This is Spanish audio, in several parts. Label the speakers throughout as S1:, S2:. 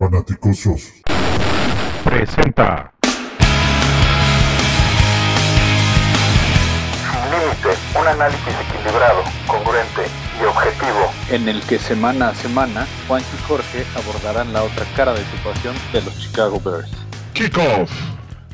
S1: Fanaticosos.
S2: Presenta.
S3: Sin límite, un análisis equilibrado, congruente y objetivo.
S4: en el que semana a semana Juan y Jorge abordarán la otra cara de situación de los Chicago Bears.
S2: Kickoff.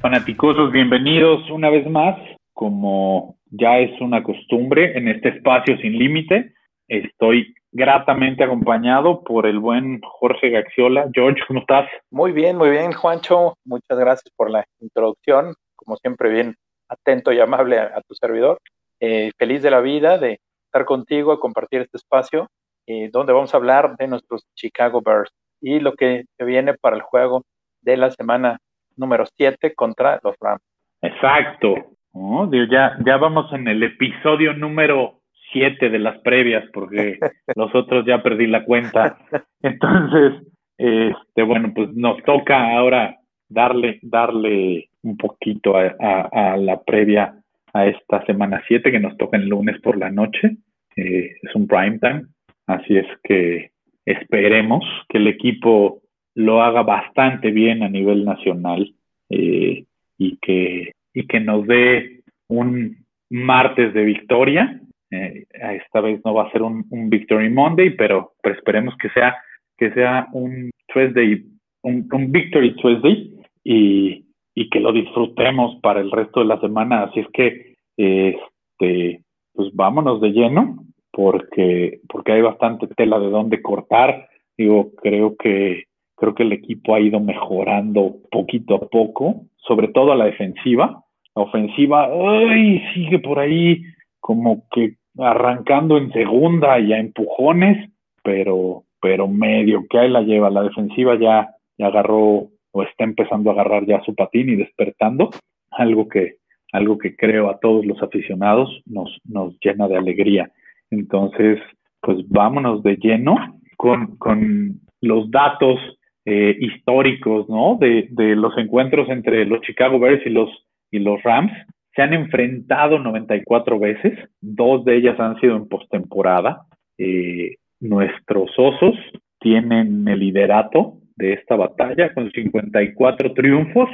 S5: Fanaticosos, bienvenidos una vez más. Como ya es una costumbre en este espacio sin límite, estoy gratamente acompañado por el buen Jorge Gaxiola. George, ¿cómo estás?
S4: Muy bien, muy bien, Juancho. Muchas gracias por la introducción. Como siempre, bien atento y amable a, a tu servidor. Eh, feliz de la vida de estar contigo, a compartir este espacio, eh, donde vamos a hablar de nuestros Chicago Bears y lo que viene para el juego de la semana número 7 contra los Rams.
S5: Exacto. Digo, ya, ya vamos en el episodio número 7 de las previas, porque los otros ya perdí la cuenta. Entonces, este, bueno, pues nos toca ahora darle, darle un poquito a, a- a la previa a esta semana 7 que nos toca el lunes por la noche. Eh, es un prime time, así es que esperemos que el equipo lo haga bastante bien a nivel nacional eh, y, que, y que nos dé un martes de victoria. Eh, esta vez no va a ser un, un Victory Monday, pero, pero esperemos que sea, que sea un Tuesday, un, Victory Tuesday y, y que lo disfrutemos para el resto de la semana. Así es que, este, pues vámonos de lleno, porque, porque hay bastante tela de dónde cortar. Digo, creo que, creo que el equipo ha ido mejorando poquito a poco, sobre todo a la defensiva. La ofensiva, ay, sigue por ahí como que arrancando en segunda y a empujones, pero, pero medio que ahí la lleva. La defensiva ya, ya agarró o está empezando a agarrar ya su patín y despertando, algo que, algo que creo a todos los aficionados nos, nos llena de alegría. Entonces, pues vámonos de lleno con, con los datos eh, históricos, ¿no? De, de los encuentros entre los Chicago Bears y los, y los Rams. Se han enfrentado 94 veces, dos de ellas han sido en postemporada. Eh, nuestros osos tienen el liderato de esta batalla con 54 triunfos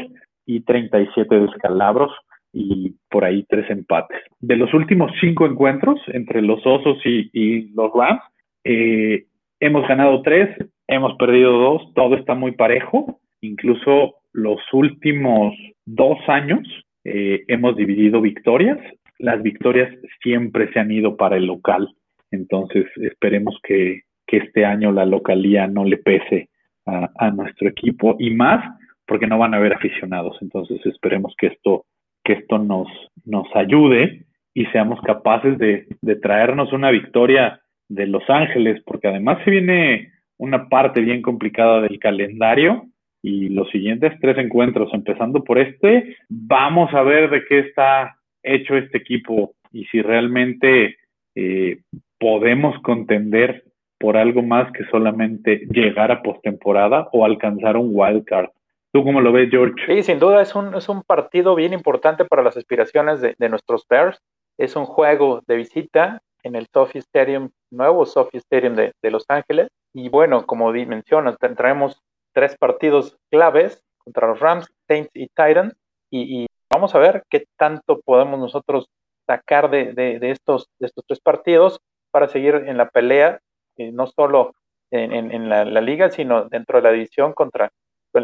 S5: y 37 descalabros y por ahí tres empates. De los últimos cinco encuentros entre los Osos y, los Rams, eh, hemos ganado tres, hemos perdido dos, todo está muy parejo. Incluso los últimos dos años eh, hemos dividido victorias. Las victorias siempre se han ido para el local. Entonces esperemos que, este año la localía no le pese a, nuestro equipo y más porque no van a haber aficionados. Entonces esperemos que esto que esto nos, nos ayude y seamos capaces de, traernos una victoria de Los Ángeles, porque además se viene una parte bien complicada del calendario y los siguientes tres encuentros, empezando por este, vamos a ver de qué está hecho este equipo y si realmente eh, podemos contender por algo más que solamente llegar a postemporada o alcanzar un wild card. ¿Tú cómo lo ves, George?
S4: Sí, sin duda es un, es un partido bien importante para las aspiraciones de, de nuestros Bears. Es un juego de visita en el Sophie Stadium, nuevo Sophie Stadium de, de Los Ángeles. Y bueno, como mencionas, traemos tres partidos claves contra los Rams, Saints y Titans. Y, vamos a ver qué tanto podemos nosotros sacar de, estos, de estos tres partidos para seguir en la pelea, eh, no solo en, la, liga, sino dentro de la división contra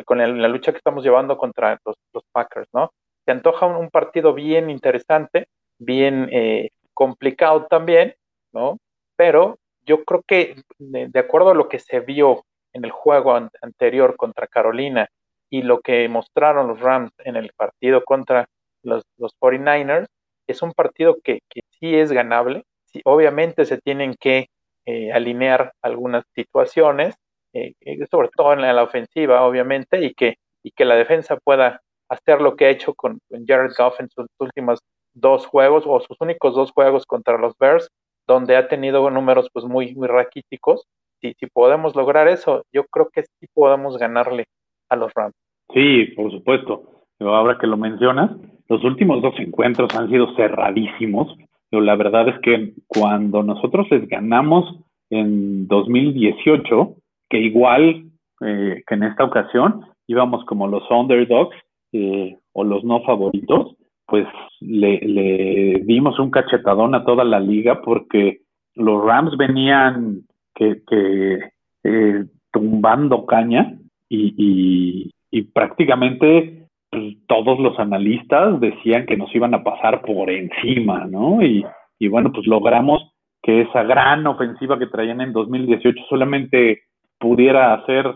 S4: con la lucha que estamos llevando contra los, Packers, ¿no? Se antoja un, partido bien interesante, bien eh, complicado también, ¿no? Pero yo creo que de, acuerdo a lo que se vio en el juego an anterior contra Carolina y lo que mostraron los Rams en el partido contra los, los 49ers, es un partido que, sí es ganable. Obviamente se tienen que eh, alinear algunas situaciones, eh, sobre todo en la, en la, ofensiva, obviamente, y que, y que la defensa pueda hacer lo que ha hecho con, con Jared Goff en sus últimos dos juegos o sus únicos dos juegos contra los Bears, donde ha tenido números pues muy, muy raquíticos. Si, si podemos lograr eso, yo creo que sí podemos ganarle a los Rams.
S5: Sí, por supuesto. Ahora que lo mencionas, los últimos dos encuentros han sido cerradísimos. Pero la verdad es que cuando nosotros les ganamos en 2018, que igual eh, que en esta ocasión íbamos como los underdogs eh, o los no favoritos, pues le, le, dimos un cachetadón a toda la liga porque los Rams venían que, eh, tumbando caña y, prácticamente pues, todos los analistas decían que nos iban a pasar por encima, ¿no? Y, bueno, pues logramos que esa gran ofensiva que traían en 2018 solamente pudiera hacer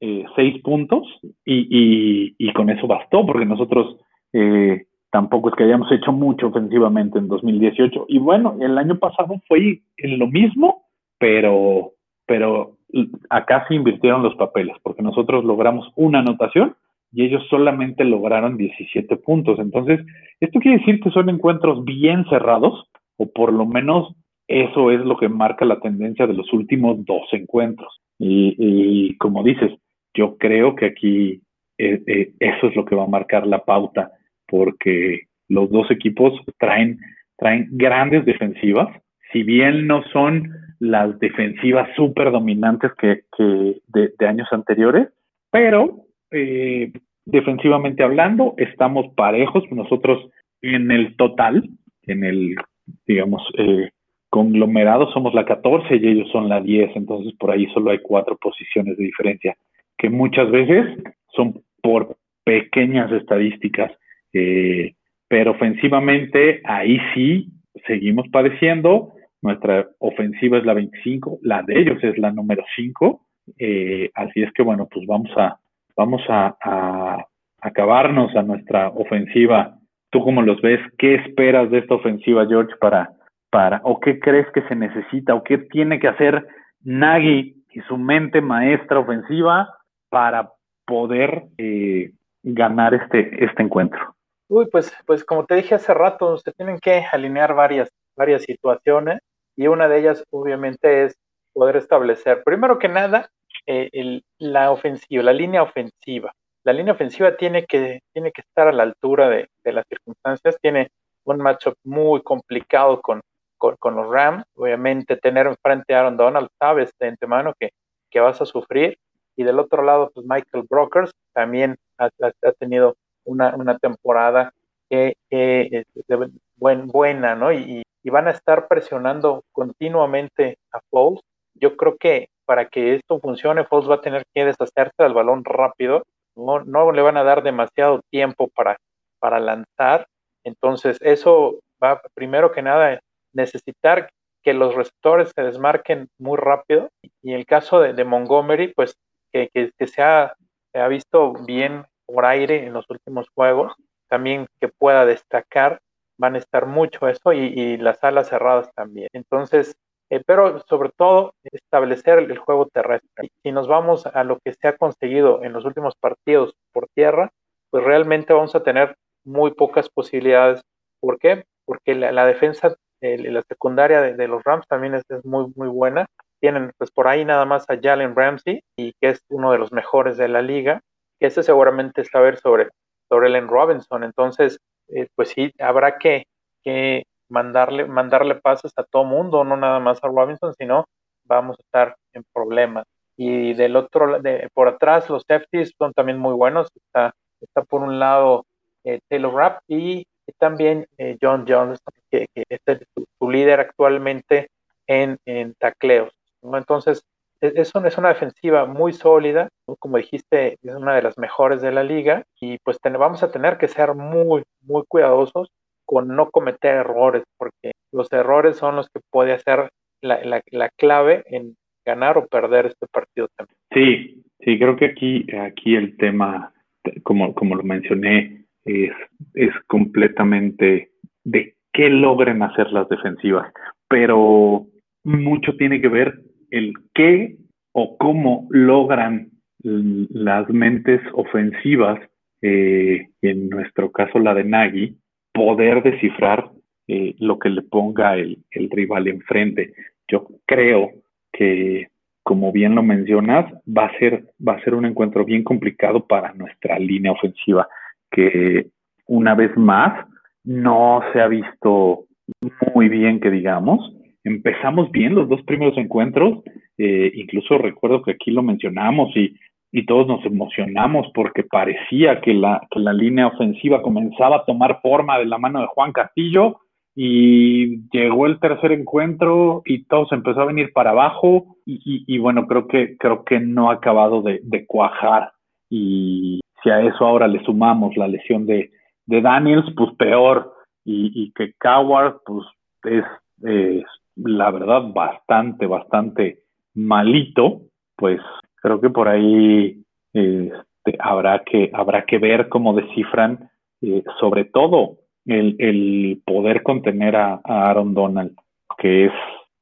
S5: eh, seis puntos y, y, con eso bastó, porque nosotros eh, tampoco es que hayamos hecho mucho ofensivamente en 2018. Y bueno, el año pasado fue en lo mismo, pero, pero acá se invirtieron los papeles, porque nosotros logramos una anotación y ellos solamente lograron 17 puntos. Entonces, esto quiere decir que son encuentros bien cerrados, o por lo menos eso es lo que marca la tendencia de los últimos dos encuentros. Y, como dices, yo creo que aquí eh, eh, eso es lo que va a marcar la pauta, porque los dos equipos traen, traen grandes defensivas, si bien no son las defensivas súper dominantes que, de, años anteriores, pero eh, defensivamente hablando, estamos parejos. Nosotros en el total, en el, digamos, eh, conglomerado somos la 14 y ellos son la 10, entonces por ahí solo hay cuatro posiciones de diferencia, que muchas veces son por pequeñas estadísticas, eh, pero ofensivamente ahí sí seguimos padeciendo, nuestra ofensiva es la 25, la de ellos es la número 5, eh, así es que bueno, pues vamos a, vamos a, acabarnos a nuestra ofensiva. ¿Tú cómo los ves? ¿Qué esperas de esta ofensiva, George, para, para, o qué crees que se necesita, o qué tiene que hacer Nagy y su mente maestra ofensiva para poder eh, ganar este, este encuentro?
S4: Uy, pues, pues como te dije hace rato, se tienen que alinear varias, varias situaciones y una de ellas obviamente es poder establecer, primero que nada, eh, la ofensiva, la línea ofensiva. La línea ofensiva tiene que, tiene que estar a la altura de, las circunstancias, tiene un matchup muy complicado con, con, los Rams. Obviamente, tener enfrente a Aaron Donald, sabes de antemano que, que vas a sufrir. Y del otro lado, pues Michael Brokers también ha, tenido una, una, temporada que, buen, buena, ¿no? Y, van a estar presionando continuamente a Foles. Yo creo que para que esto funcione, Foles va a tener que deshacerse del balón rápido. No, no le van a dar demasiado tiempo para, para lanzar. Entonces, eso va primero que nada necesitar que los receptores se desmarquen muy rápido. Y el caso de, Montgomery, pues que, se, ha, ha, visto bien por aire en los últimos juegos, también que pueda destacar, van a estar mucho eso y, las alas cerradas también. Entonces, eh, pero sobre todo establecer el juego terrestre. Si nos vamos a lo que se ha conseguido en los últimos partidos por tierra, pues realmente vamos a tener muy pocas posibilidades. ¿Por qué? Porque la defensa la secundaria de, los Rams también es, muy, muy buena. Tienen pues por ahí nada más a Jalen Ramsey, y que es uno de los mejores de la liga. Ese seguramente es saber sobre, sobre Ellen Robinson. Entonces, eh, pues sí, habrá que, que mandarle, mandarle pases a todo mundo, no nada más a Robinson, sino vamos a estar en problemas. Y del otro, de, por atrás, los safeties son también muy buenos. Está, está por un lado eh, Taylor Rapp y también eh, John Jones, que, es su, líder actualmente en, tacleos. Entonces, e, es, es una defensiva muy sólida, como dijiste, es una de las mejores de la liga y pues vamos a tener que ser muy, muy cuidadosos con no cometer errores, porque los errores son los que puede hacer la, clave en ganar o perder este partido también.
S5: Sí, sí, creo que aquí, aquí el tema, como, como lo mencioné, es, es completamente de qué logren hacer las defensivas, pero mucho tiene que ver el qué o cómo logran las mentes ofensivas, eh, en nuestro caso la de Nagy, poder descifrar eh, lo que le ponga el, el, rival enfrente. Yo creo que, como bien lo mencionas, va a ser, va a ser un encuentro bien complicado para nuestra línea ofensiva que una vez más no se ha visto muy bien que digamos. Empezamos bien los dos primeros encuentros, eh, incluso recuerdo que aquí lo mencionamos y y todos nos emocionamos porque parecía que la, que la línea ofensiva comenzaba a tomar forma de la mano de Juan Castillo y llegó el tercer encuentro y todo se empezó a venir para abajo y, y, bueno, creo que, creo que no ha acabado de, cuajar y si a eso ahora le sumamos la lesión de, de Daniels, pues peor y, y que Coward pues es la verdad bastante, bastante malito, pues creo que por ahí este, habrá, que, habrá que ver cómo descifran eh, sobre todo el, el poder contener a, Aaron Donald, que es,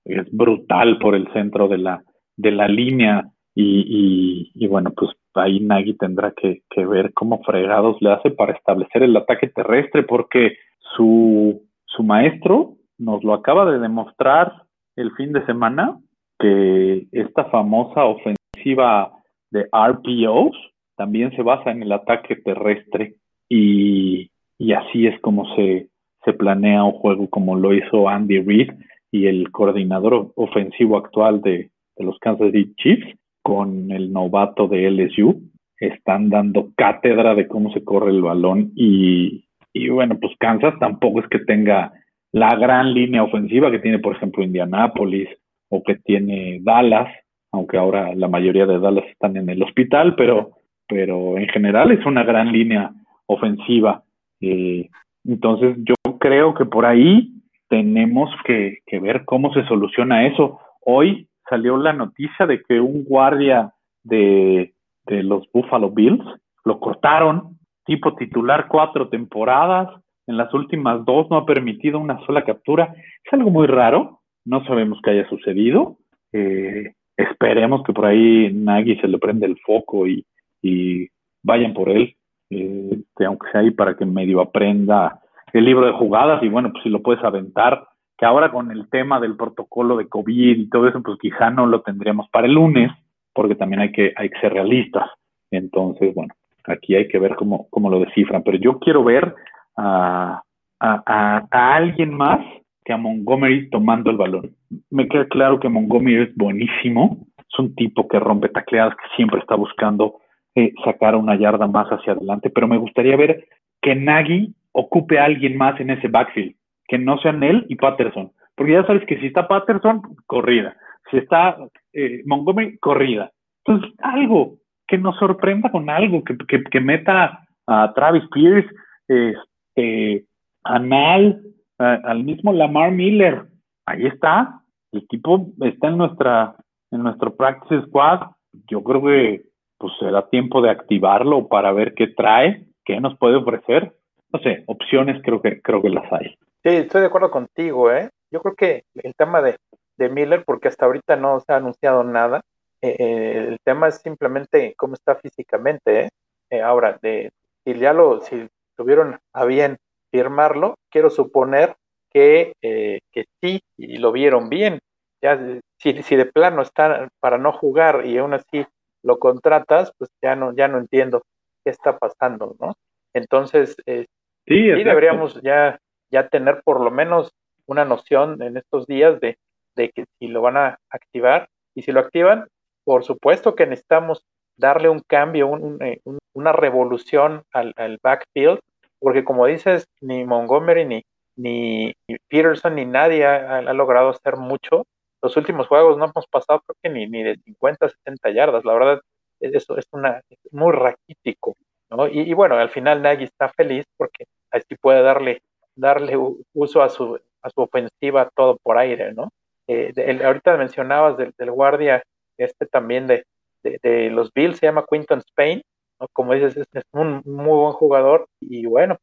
S5: es brutal por el centro de la, de la línea. Y, y, bueno, pues ahí Nagy tendrá que, que, ver cómo fregados le hace para establecer el ataque terrestre, porque su, su maestro nos lo acaba de demostrar el fin de semana, que esta famosa ofensiva de RPOs también se basa en el ataque terrestre y, y así es como se, se planea un juego como lo hizo Andy Reid y el coordinador ofensivo actual de, de los Kansas City Chiefs con el novato de LSU. Están dando cátedra de cómo se corre el balón y, y bueno, pues Kansas tampoco es que tenga la gran línea ofensiva que tiene, por ejemplo, Indianapolis o que tiene Dallas, aunque ahora la mayoría de Dallas están en el hospital, pero, pero en general es una gran línea ofensiva. Eh, entonces yo creo que por ahí tenemos que, que, ver cómo se soluciona eso. Hoy salió la noticia de que un guardia de, de los Buffalo Bills lo cortaron, tipo titular cuatro temporadas, en las últimas dos no ha permitido una sola captura. Es algo muy raro, no sabemos qué haya sucedido. Eh, esperemos que por ahí Nagy se le prende el foco y, y vayan por él, eh, aunque sea ahí para que medio aprenda el libro de jugadas y bueno, pues si lo puedes aventar, que ahora con el tema del protocolo de COVID y todo eso, pues quizá no lo tendríamos para el lunes, porque también hay que, hay que ser realistas. Entonces, bueno, aquí hay que ver cómo, cómo lo descifran, pero yo quiero ver a, a, a, alguien más que a Montgomery tomando el balón. Me queda claro que Montgomery es buenísimo, es un tipo que rompe tacleadas, que siempre está buscando eh, sacar una yarda más hacia adelante, pero me gustaría ver que Nagy ocupe a alguien más en ese backfield, que no sean él y Patterson, porque ya sabes que si está Patterson, corrida, si está eh, Montgomery, corrida. Entonces, algo que nos sorprenda con algo, que, que, que meta a Travis Pierce, eh, eh, Anal, al mismo Lamar Miller. Ahí está. El equipo está en nuestra en nuestro practice squad. Yo creo que pues será tiempo de activarlo para ver qué trae, qué nos puede ofrecer. No sé, opciones creo que creo que las hay.
S4: Sí, estoy de acuerdo contigo, ¿eh? Yo creo que el tema de, de Miller, porque hasta ahorita no se ha anunciado nada, eh, eh el tema es simplemente cómo está físicamente, ¿eh? eh ahora, de, si ya lo, si tuvieron a bien firmarlo, quiero suponer que, eh, que sí, y lo vieron bien. Ya, si, si de plano está para no jugar y aún así lo contratas, pues ya no, ya no entiendo qué está pasando, ¿no? Entonces, eh, sí, deberíamos ya, ya tener por lo menos una noción en estos días de, de que si lo van a activar y si lo activan, por supuesto que necesitamos darle un cambio, un, eh, una revolución al, al, backfield porque como dices, ni Montgomery, ni, ni, Peterson, ni nadie ha, logrado hacer mucho. Los últimos juegos no hemos pasado, creo que ni, ni de 50, 70 yardas. La verdad, eso es una, muy raquítico. ¿no? Y, bueno, al final Nagy está feliz porque así puede darle, darle uso a su, a su ofensiva todo por aire, ¿no? Eh, ahorita mencionabas del, guardia este también de, de, los Bills, se llama Quinton Spain, como dices, es, un muy buen jugador y bueno,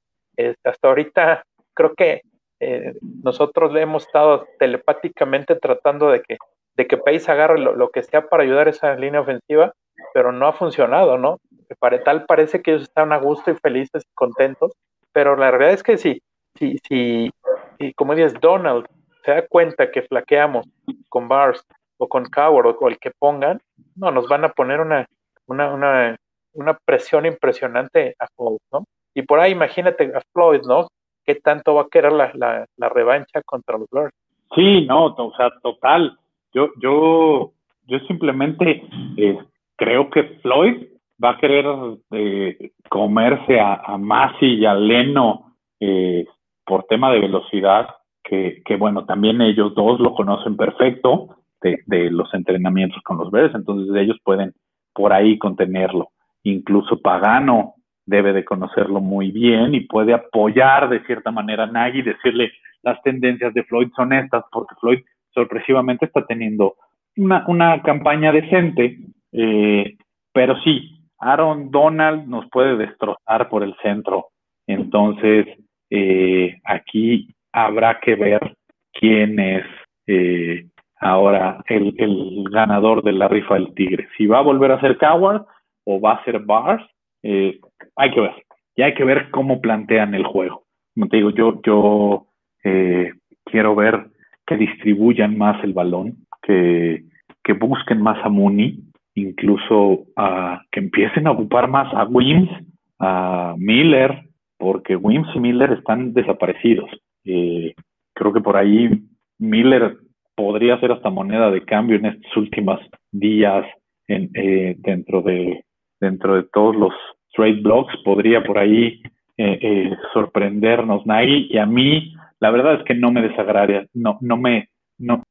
S4: hasta ahorita creo que eh, nosotros le hemos estado telepáticamente tratando de que, de que Pace agarre lo, que sea para ayudar a esa línea ofensiva, pero no ha funcionado, ¿no? Para tal parece que ellos están a gusto y felices y contentos, pero la realidad es que sí, sí, sí, y como dices, Donald se da cuenta que flaqueamos con Bars o con Coward o, el que pongan, no, nos van a poner una, una, una una presión impresionante a Floyd, ¿no? Y por ahí imagínate a Floyd, ¿no? ¿Qué tanto va a querer la, la, la revancha contra los Bears?
S5: Sí, no, o sea, total. Yo, yo, yo simplemente eh, creo que Floyd va a querer eh, comerse a, a Masi y a Leno eh, por tema de velocidad, que, que, bueno, también ellos dos lo conocen perfecto de, de los entrenamientos con los Bears, entonces ellos pueden por ahí contenerlo. Incluso Pagano debe de conocerlo muy bien y puede apoyar de cierta manera a Nagy y decirle las tendencias de Floyd son estas, porque Floyd sorpresivamente está teniendo una, una campaña decente, eh, pero sí, Aaron Donald nos puede destrozar por el centro. Entonces, eh, aquí habrá que ver quién es eh, ahora el, el, ganador de la rifa del Tigre. Si va a volver a ser Coward o va a ser Bars, eh, hay que ver. Y hay que ver cómo plantean el juego. Como te digo, yo, yo eh, quiero ver que distribuyan más el balón, que, que busquen más a Mooney, incluso a, que empiecen a ocupar más a Wims, a Miller, porque Wims y Miller están desaparecidos. Eh, creo que por ahí Miller podría ser hasta moneda de cambio en estos últimos días en, eh, dentro de dentro de todos los trade blocks podría por ahí eh, eh, sorprendernos Nagy y a mí la verdad es que no me desagradaría no no me no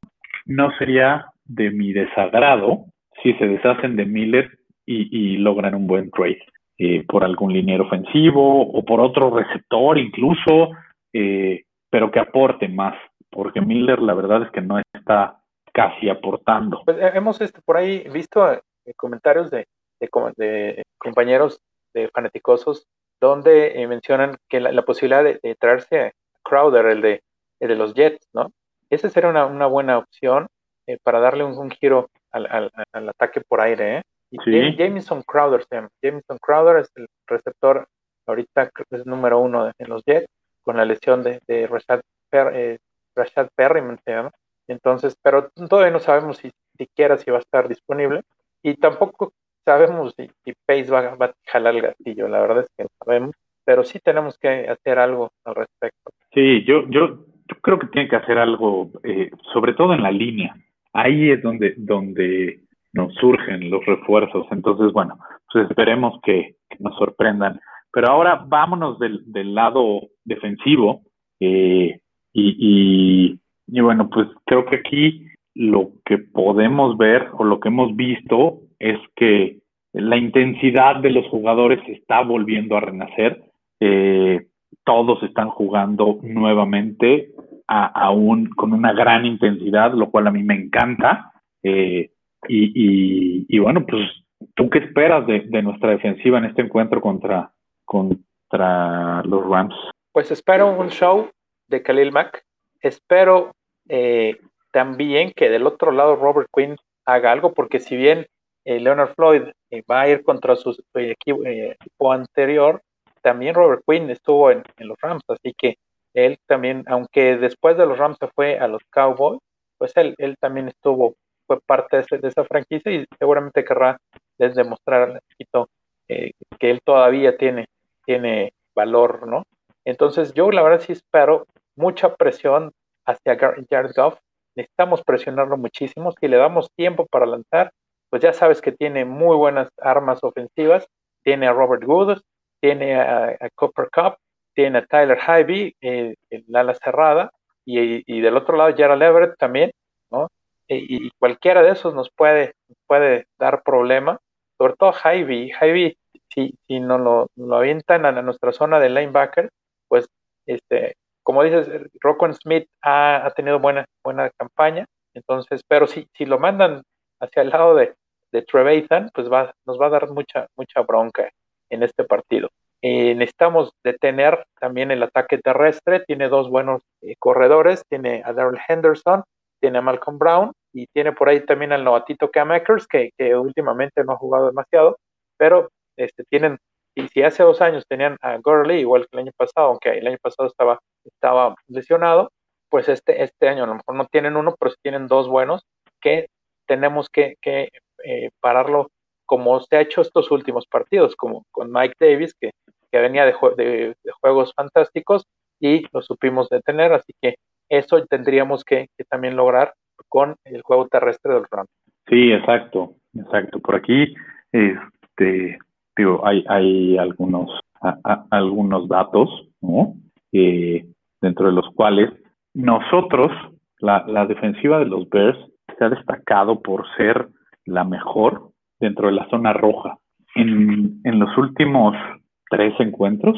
S5: no sería de mi desagrado si se deshacen de Miller y, logran un buen trade eh, por algún liniero ofensivo o por otro receptor incluso eh, pero que aporte más porque Miller la verdad es que no está casi aportando.
S4: Pues hemos este, por ahí visto eh, comentarios de, de, de, compañeros de fanaticosos donde eh, mencionan que la, la posibilidad de, de, traerse a Crowder, el de, el de los Jets, ¿no? Esa sería una, una buena opción eh, para darle un, un giro al, al, al, ataque por aire, ¿eh? Y sí. Jameson Crowder se llama. Jameson Crowder es el receptor, ahorita es número uno en los Jets, con la lesión de, de Rashad, per, eh, Rashad Perryman se llama. Entonces, pero todavía no sabemos si siquiera si va a estar disponible. Y tampoco sabemos si, si Pace va, a jalar el gatillo, la verdad es que no sabemos, pero sí tenemos que hacer algo al respecto.
S5: Sí, yo, yo, yo creo que tiene que hacer algo, eh, sobre todo en la línea. Ahí es donde, donde nos surgen los refuerzos. Entonces, bueno, pues esperemos que, nos sorprendan. Pero ahora vámonos del, lado defensivo. Eh, y, y bueno, pues creo que aquí lo que podemos ver o lo que hemos visto es que la intensidad de los jugadores está volviendo a renacer. Eh, todos están jugando nuevamente aún con una gran intensidad, lo cual a mí me encanta. Eh, y, bueno, pues, ¿tú qué esperas de, de, nuestra defensiva en este encuentro contra, contra los Rams?
S4: Pues espero un show de Khalil Mack. Espero eh, también que del otro lado Robert Quinn haga algo, porque si bien eh, Leonard Floyd eh, va a ir contra su eh, equipo, anterior, también Robert Quinn estuvo en, los Rams, así que él también, aunque después de los Rams se fue a los Cowboys, pues él, él también estuvo, fue parte de, ese, de esa franquicia y seguramente querrá demostrar equipo eh, que él todavía tiene, tiene valor, ¿no? Entonces yo la verdad sí espero mucha presión hacia Jared Goff, necesitamos presionarlo muchísimo, si le damos tiempo para lanzar, pues ya sabes que tiene muy buenas armas ofensivas. Tiene a Robert Woods, tiene a, Cooper Cup, tiene a Tyler Hyvee eh, en la ala cerrada y, del otro lado Gerald Everett también, ¿no? Y, y cualquiera de esos nos puede, puede dar problema, sobre todo Hyvee. Hyvee, si, si no lo, lo avientan a nuestra zona de linebacker, pues, este, como dices, Rocco Smith ha, ha tenido buena, buena campaña, entonces, pero si, si lo mandan hacia el lado de, de Trevathan, pues nos va a dar mucha, mucha bronca en este partido. Eh, necesitamos detener también el ataque terrestre, tiene dos buenos eh, corredores, tiene a Daryl Henderson, tiene a Malcolm Brown y tiene por ahí también al novatito Cam Akers, que, que últimamente no ha jugado demasiado, pero este, tienen, y si hace dos años tenían a Gurley, igual que el año pasado, aunque el año pasado estaba, estaba lesionado, pues este, este año a lo mejor no tienen uno, pero sí tienen dos buenos que tenemos que, eh, pararlo como se ha hecho estos últimos partidos, como con Mike Davis, que, que venía de, de, de, juegos fantásticos y lo supimos detener, así que eso tendríamos que, que también lograr con el juego terrestre del Rams.
S5: Sí, exacto, exacto. Por aquí, este, hay, hay algunos, datos, ¿no? Eh, dentro de los cuales nosotros, la defensiva de los Bears, se ha destacado por ser la mejor dentro de la zona roja. En, en los últimos tres encuentros,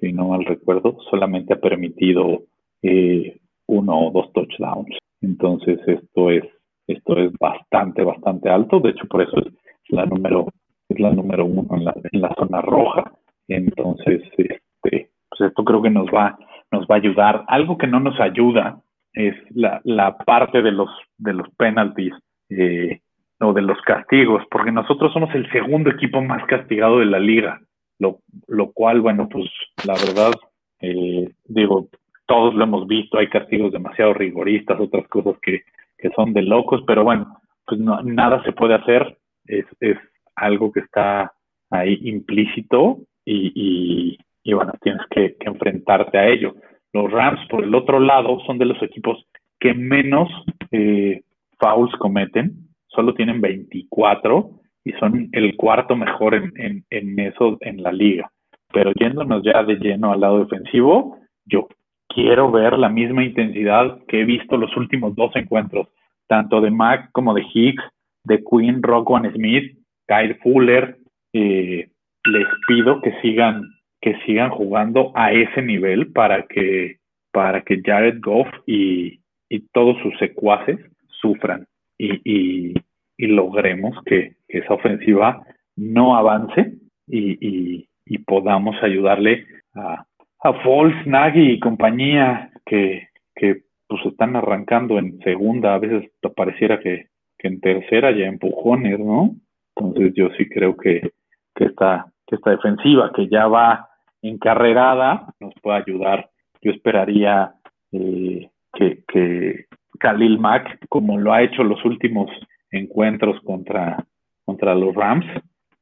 S5: si no mal recuerdo, solamente ha permitido eh, uno o dos touchdowns. Entonces esto es esto es bastante bastante alto. De hecho por eso es la número es la número uno en la, en la zona roja. Entonces este pues esto creo que nos va nos va a ayudar. Algo que no nos ayuda es la, la parte de los de los penalties. Eh, o de los castigos, porque nosotros somos el segundo equipo más castigado de la liga, lo, lo cual, bueno, pues la verdad, eh, digo, todos lo hemos visto, hay castigos demasiado rigoristas, otras cosas que, que son de locos, pero bueno, pues no, nada se puede hacer, es, es algo que está ahí implícito y, y, y bueno, tienes que, que, enfrentarte a ello. Los Rams, por el otro lado, son de los equipos que menos eh, fouls cometen, solo tienen 24 y son el cuarto mejor en, en, en eso en la liga. Pero yéndonos ya de lleno al lado defensivo, yo quiero ver la misma intensidad que he visto los últimos dos encuentros, tanto de Mac como de Hicks, de Quinn, One Smith, Kyle Fuller. Eh, les pido que sigan que sigan jugando a ese nivel para que para que Jared Goff y, y todos sus secuaces sufran y, y, logremos que, esa ofensiva no avance y, y podamos ayudarle a, a Foles, Nagy y compañía que, que pues están arrancando en segunda, a veces pareciera que, que en tercera ya empujones, ¿no? Entonces yo sí creo que, que, esta, que esta defensiva que ya va encarrerada nos puede ayudar. Yo esperaría eh, que, Khalil Mack, como lo ha hecho los últimos encuentros contra, contra los Rams,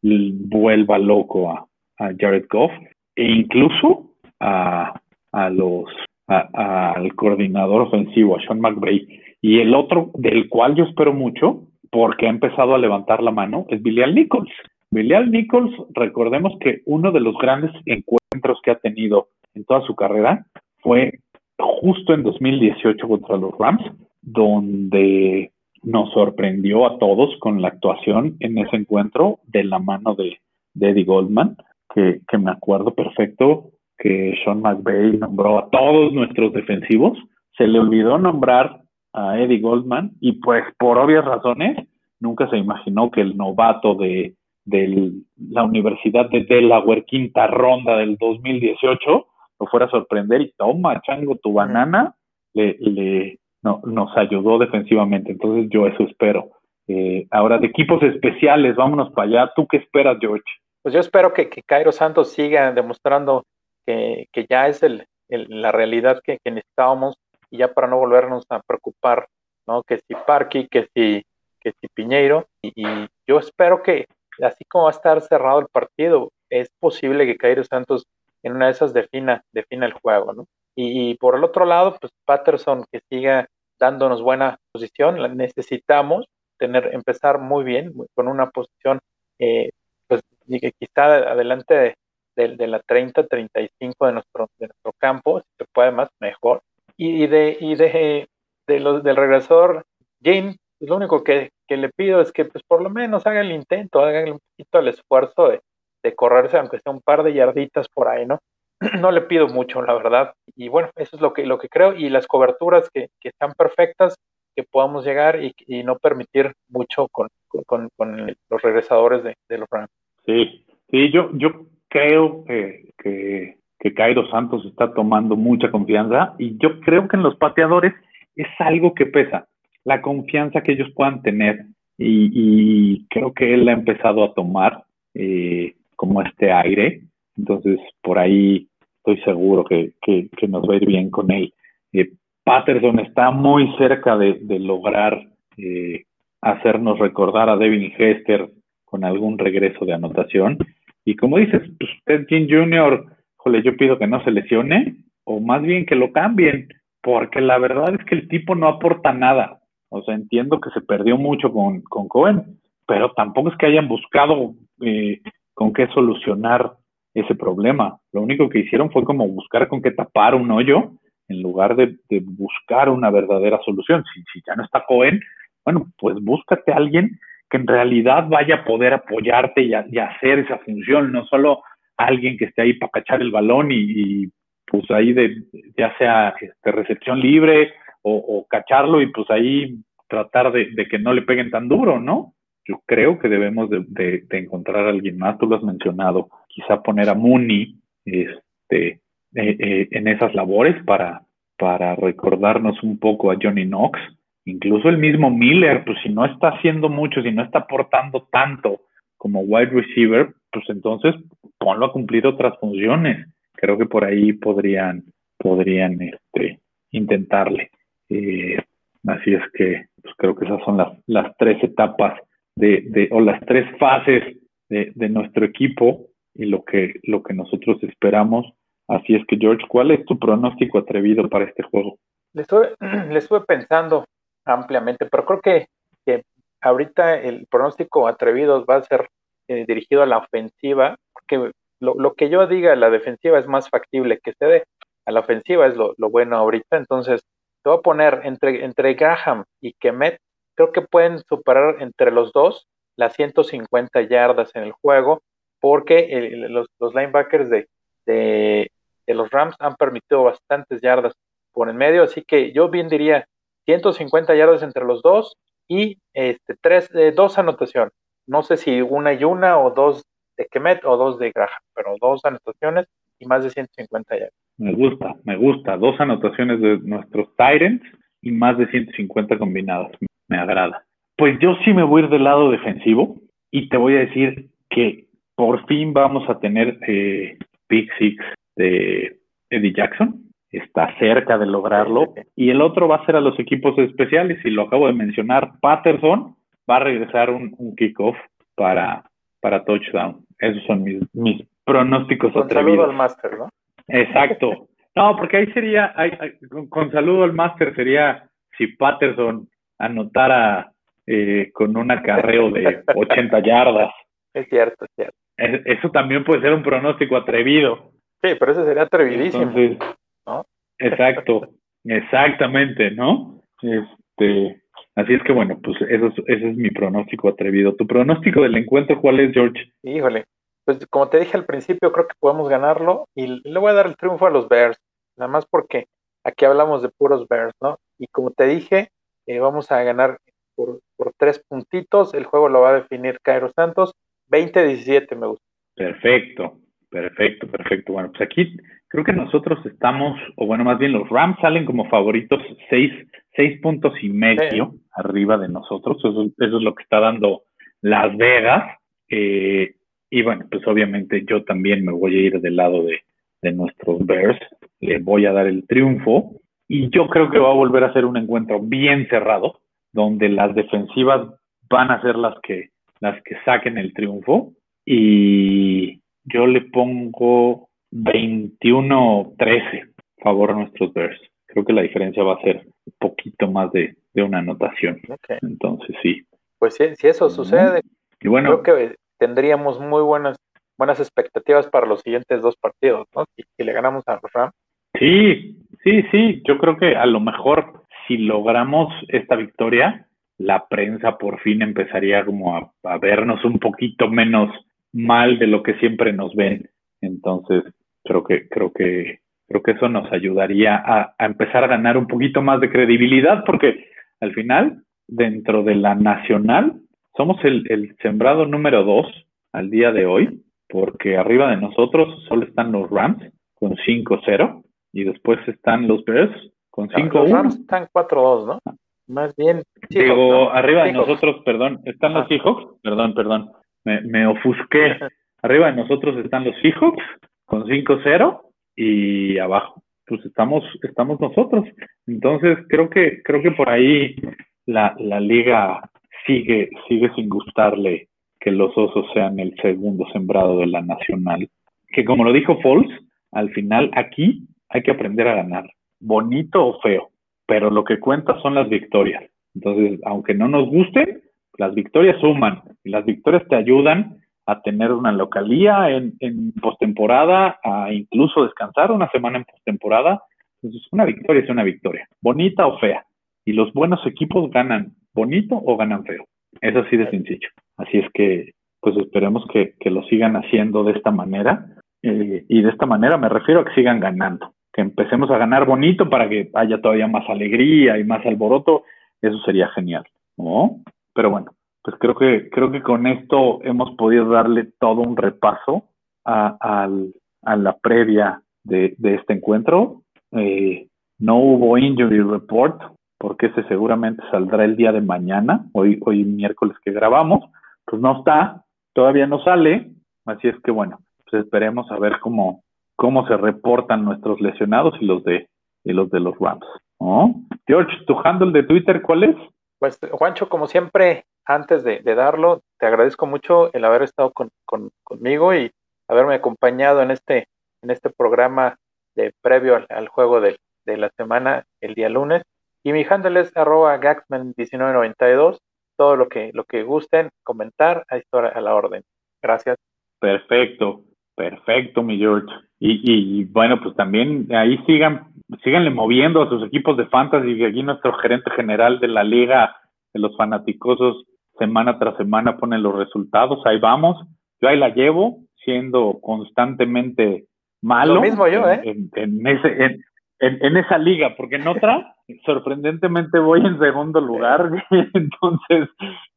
S5: vuelva loco a, Jared Goff e incluso a, a los al coordinador ofensivo, a Sean McVay. Y el otro, del cual yo espero mucho, porque ha empezado a levantar la mano, es Bilal Nichols. Bilal Nichols, recordemos que uno de los grandes encuentros que ha tenido en toda su carrera fue justo en 2018 contra los Rams, donde nos sorprendió a todos con la actuación en ese encuentro de la mano de, Eddie Goldman, que, que, me acuerdo perfecto que Sean McVay nombró a todos nuestros defensivos. Se le olvidó nombrar a Eddie Goldman y pues por obvias razones nunca se imaginó que el novato de, de la Universidad de Delaware, quinta ronda del 2018, lo fuera a sorprender y toma, chango, tu banana, le, le no, nos ayudó defensivamente. Entonces yo eso espero. Eh, ahora, de equipos especiales, vámonos para allá. ¿Tú qué esperas, George?
S4: Pues yo espero que, que Cairo Santos siga demostrando que, que ya es el, el, la realidad que, que, necesitábamos y ya para no volvernos a preocupar, ¿no? Que si Parky, que si, que si Piñeiro. Y, y yo espero que, así como va a estar cerrado el partido, es posible que Cairo Santos en una de esas defina, defina el juego, ¿no? Y, por el otro lado, pues Patterson que siga dándonos buena posición, necesitamos tener, empezar muy bien, con una posición, eh, pues quizá adelante de, la 30, 35 de nuestro, de nuestro campo, si se puede más, mejor. Y, de, y de, de los, del regresor, Jane, pues, lo único que, que, le pido es que pues por lo menos haga el intento, haga un poquito el esfuerzo de, de correrse, aunque sea un par de yarditas por ahí, ¿no? No le pido mucho, la verdad. Y bueno, eso es lo que, lo que creo. Y las coberturas que, que están perfectas, que podamos llegar y, y no permitir mucho con, con, con los regresadores de, de, los Rams.
S5: Sí, sí, yo, yo creo que, que, que Cairo Santos está tomando mucha confianza y yo creo que en los pateadores es algo que pesa, la confianza que ellos puedan tener y, creo que él ha empezado a tomar. Eh, como este aire. Entonces, por ahí estoy seguro que, que, que nos va a ir bien con él. Eh, Patterson está muy cerca de, de lograr eh, hacernos recordar a Devin Hester con algún regreso de anotación. Y como dices, pues Ted King Jr., jole, yo pido que no se lesione, o más bien que lo cambien, porque la verdad es que el tipo no aporta nada. O sea, entiendo que se perdió mucho con, con Cohen, pero tampoco es que hayan buscado eh, con qué solucionar ese problema. Lo único que hicieron fue como buscar con qué tapar un hoyo en lugar de, buscar una verdadera solución. Si, ya no está Cohen, bueno, pues búscate a alguien que en realidad vaya a poder apoyarte y, hacer esa función, no solo alguien que esté ahí para cachar el balón y, pues ahí de ya sea este, recepción libre o, cacharlo y pues ahí tratar de, que no le peguen tan duro, ¿no? Yo creo que debemos de, encontrar a alguien más, tú lo has mencionado, quizá poner a Mooney este, eh, eh, en esas labores para, para recordarnos un poco a Johnny Knox. Incluso el mismo Miller, pues si no está haciendo mucho, si no está aportando tanto como wide receiver, pues entonces ponlo a cumplir otras funciones. Creo que por ahí podrían, podrían este, intentarle. Eh, así es que pues creo que esas son las, las tres etapas de, o las tres fases de, nuestro equipo y lo que, lo que nosotros esperamos Así es que, George, ¿cuál es tu pronóstico atrevido para este juego?
S4: Le estuve, le estuve pensando ampliamente, pero creo que, que, ahorita el pronóstico atrevido va a ser eh, dirigido a la ofensiva, porque lo, lo, que yo diga, la defensiva es más factible que se dé. A la ofensiva es lo, lo bueno ahorita, entonces te voy a poner entre, entre Graham y Kemet, creo que pueden superar entre los dos las 150 yardas en el juego, porque los, los, linebackers de, de, los Rams han permitido bastantes yardas por en medio, así que yo bien diría 150 yardas entre los dos y este, tres, eh, dos anotaciones. No sé si una y una o dos de Kemet o dos de Graham, pero dos anotaciones y más de 150 yardas.
S5: Me gusta, me gusta. Dos anotaciones de nuestros Tyrants y más de 150 combinadas. Me agrada. Pues yo sí me voy a ir del lado defensivo y te voy a decir que por fin vamos a tener eh, pick six de Eddie Jackson. Está cerca de lograrlo. Y el otro va a ser a los equipos especiales. Y lo acabo de mencionar, Patterson va a regresar un, kickoff para, para touchdown. Esos son mis, mis pronósticos
S4: con
S5: atrevidos.
S4: Saludo al máster, ¿no?
S5: Exacto. No, porque ahí sería, con, saludo al máster sería si Patterson anotara eh, con un acarreo de 80 yardas.
S4: Es cierto, es cierto.
S5: Eso también puede ser un pronóstico atrevido.
S4: Sí, pero eso sería atrevidísimo.
S5: Exacto, exactamente, ¿no? Este, así es que bueno, pues eso, ese es mi pronóstico atrevido. ¿Tu pronóstico del encuentro cuál es, George?
S4: Híjole, pues como te dije al principio, creo que podemos ganarlo y le voy a dar el triunfo a los Bears, nada más porque aquí hablamos de puros Bears, ¿no? Y como te dije, eh, vamos a ganar por, por tres puntitos, el juego lo va a definir Cairo Santos 20-17 me gusta.
S5: Perfecto, perfecto, perfecto. Bueno, pues aquí creo que nosotros estamos, o bueno, más bien los Rams salen como favoritos seis, seis puntos y medio arriba de nosotros. Eso, es lo que está dando Las Vegas. Eh, y bueno, pues obviamente yo también me voy a ir del lado de, de nuestros Bears. Le voy a dar el triunfo. Y yo creo que va a volver a ser un encuentro bien cerrado, donde las defensivas van a ser las que las que saquen el triunfo. Y yo le pongo 21-13 favor a nuestros Bears. Creo que la diferencia va a ser un poquito más de, una anotación. Entonces, sí.
S4: Pues si, si eso sucede, y bueno, creo que tendríamos muy buenas buenas expectativas para los siguientes dos partidos, ¿no? Si, si le ganamos a los Rams.
S5: Sí, sí, sí. Yo creo que a lo mejor si logramos esta victoria, la prensa por fin empezaría como a, vernos un poquito menos mal de lo que siempre nos ven. Entonces, creo que, creo que, creo que eso nos ayudaría a, empezar a ganar un poquito más de credibilidad, porque al final, dentro de la nacional, somos el, el sembrado número dos al día de hoy, porque arriba de nosotros solo están los Rams con 5-0 y después están los Bears con 5-1. Los
S4: Rams están 4-2, ¿no? Más bien.
S5: Digo, arriba de nosotros, perdón, están los Seahawks, perdón, perdón, me, me ofusqué. arriba de nosotros están los Seahawks con 5-0 y abajo, pues estamos, estamos nosotros. Entonces, creo que, creo que por ahí la, la liga sigue, sigue sin gustarle que los osos sean el segundo sembrado de la nacional. Que como lo dijo Foles, al final aquí hay que aprender a ganar, bonito o feo pero lo que cuenta son las victorias. Entonces, aunque no nos guste, las victorias suman y las victorias te ayudan a tener una localía en, en postemporada, a incluso descansar una semana en postemporada. Entonces, una victoria es una victoria, bonita o fea. Y los buenos equipos ganan bonito o ganan feo. Es así de sencillo. Así es que, pues esperemos que, que lo sigan haciendo de esta manera. Eh, y de esta manera me refiero a que sigan ganando. Que empecemos a ganar bonito para que haya todavía más alegría y más alboroto. Eso sería genial. ¿no? Pero bueno, pues creo que, creo que con esto hemos podido darle todo un repaso a, a la previa de, de este encuentro. Eh, no hubo injury report, porque ese seguramente saldrá el día de mañana, hoy, hoy miércoles que grabamos, pues no está, todavía no sale, así es que bueno, pues esperemos a ver cómo, cómo se reportan nuestros lesionados y los de, y los de los Rams. ¿no? George, ¿tu handle de Twitter cuál es?
S4: Pues Juancho, como siempre, antes de, darlo, te agradezco mucho el haber estado con, conmigo y haberme acompañado en este, en este programa de previo al, juego de, de, la semana el día lunes. Y mi handle es arroba gaxman1992. Todo lo que, lo que gusten comentar, ahí está a la orden. Gracias.
S5: Perfecto, perfecto, mi George. Y, y, bueno, pues también ahí sigan, síganle moviendo a sus equipos de fantasy, que aquí nuestro gerente general de la liga de los fanaticosos semana tras semana pone los resultados, ahí vamos. Yo ahí la llevo, siendo constantemente malo.
S4: Lo mismo yo, ¿eh?
S5: En, ese, en, esa liga, porque en otra, sorprendentemente voy en segundo lugar, entonces,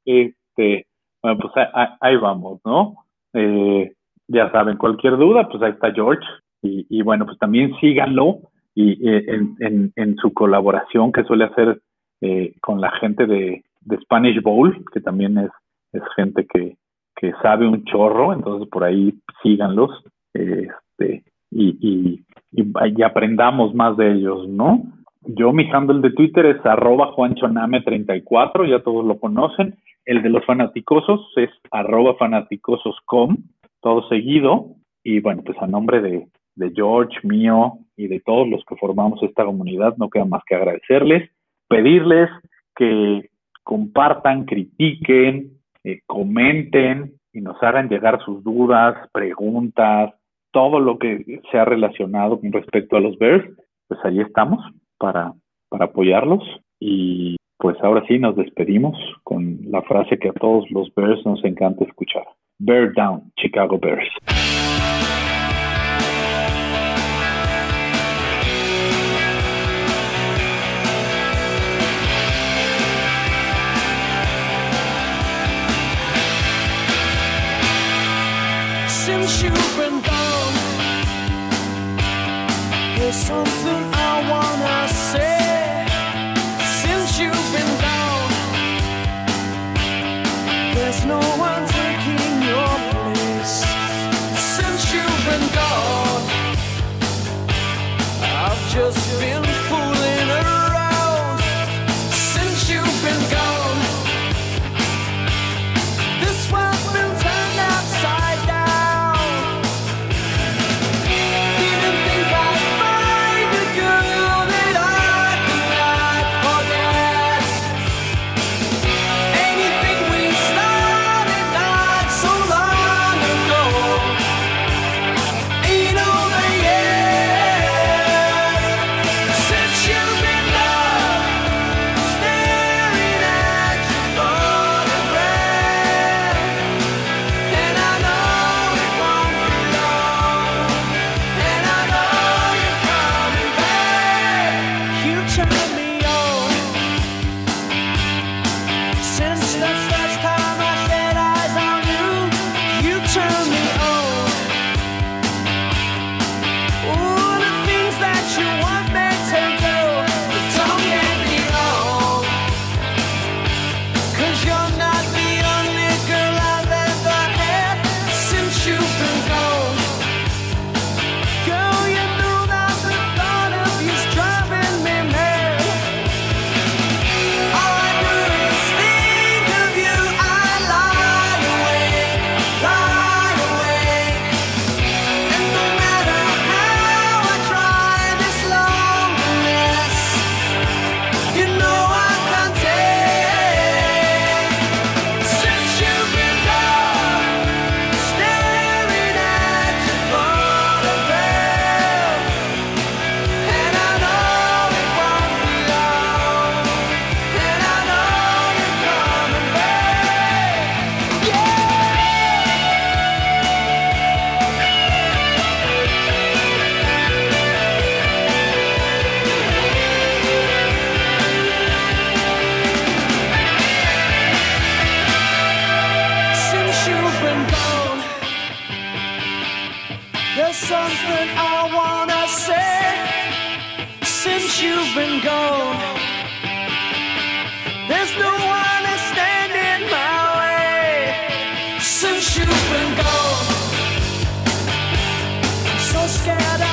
S5: este, bueno, pues ahí, vamos, ¿no? Eh, ya saben, cualquier duda, pues ahí está George, y, y bueno, pues también síganlo y eh, en, en, en, su colaboración que suele hacer eh, con la gente de, de Spanish Bowl, que también es, es gente que, que sabe un chorro, entonces por ahí síganlos este, y, y, y, aprendamos más de ellos, ¿no? Yo, mi handle de Twitter es arroba juanchoname34, ya todos lo conocen. El de los fanaticosos es arroba fanaticososcom, todo seguido. Y bueno, pues a nombre de, de George, mío y de todos los que formamos esta comunidad, no queda más que agradecerles, pedirles que compartan, critiquen, eh, comenten y nos hagan llegar sus dudas, preguntas, todo lo que se ha relacionado con respecto a los Bears, pues allí estamos para, para apoyarlos. Y pues ahora sí nos despedimos con la frase que a todos los Bears nos encanta escuchar. Bear down, Chicago Bears.
S1: Since something I wanna scared.